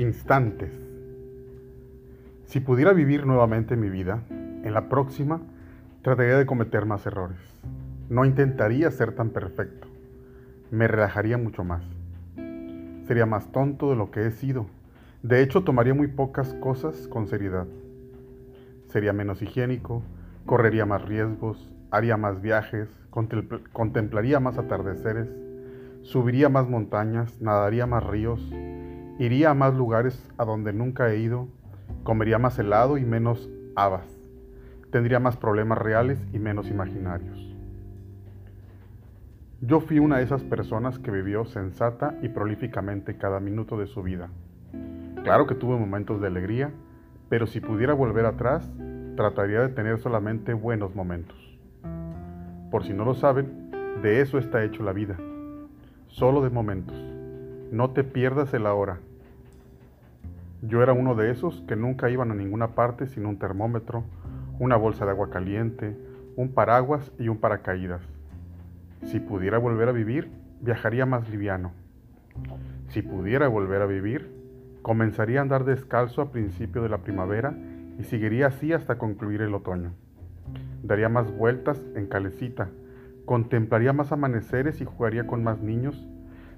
Instantes. Si pudiera vivir nuevamente mi vida, en la próxima trataría de cometer más errores. No intentaría ser tan perfecto. Me relajaría mucho más. Sería más tonto de lo que he sido. De hecho, tomaría muy pocas cosas con seriedad. Sería menos higiénico, correría más riesgos, haría más viajes, contemplaría más atardeceres, subiría más montañas, nadaría más ríos, iría a más lugares a donde nunca he ido, comería más helado y menos habas, tendría más problemas reales y menos imaginarios. Yo fui una de esas personas que vivió sensata y prolíficamente cada minuto de su vida. Claro que tuve momentos de alegría, pero si pudiera volver atrás, trataría de tener solamente buenos momentos. Por si no lo saben, de eso está hecho la vida, solo de momentos. No te pierdas el ahora. Yo era uno de esos que nunca iban a ninguna parte sin un termómetro, una bolsa de agua caliente, un paraguas y un paracaídas. Si pudiera volver a vivir, viajaría más liviano. Si pudiera volver a vivir, comenzaría a andar descalzo a principio de la primavera y seguiría así hasta concluir el otoño. Daría más vueltas en calecita, contemplaría más amaneceres y jugaría con más niños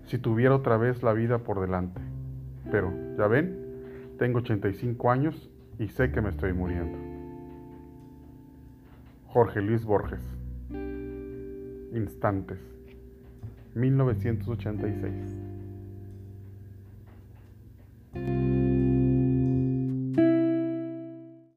si tuviera otra vez la vida por delante. Pero, ya ven, tengo 85 años y sé que me estoy muriendo. Jorge Luis Borges. Instantes. 1986.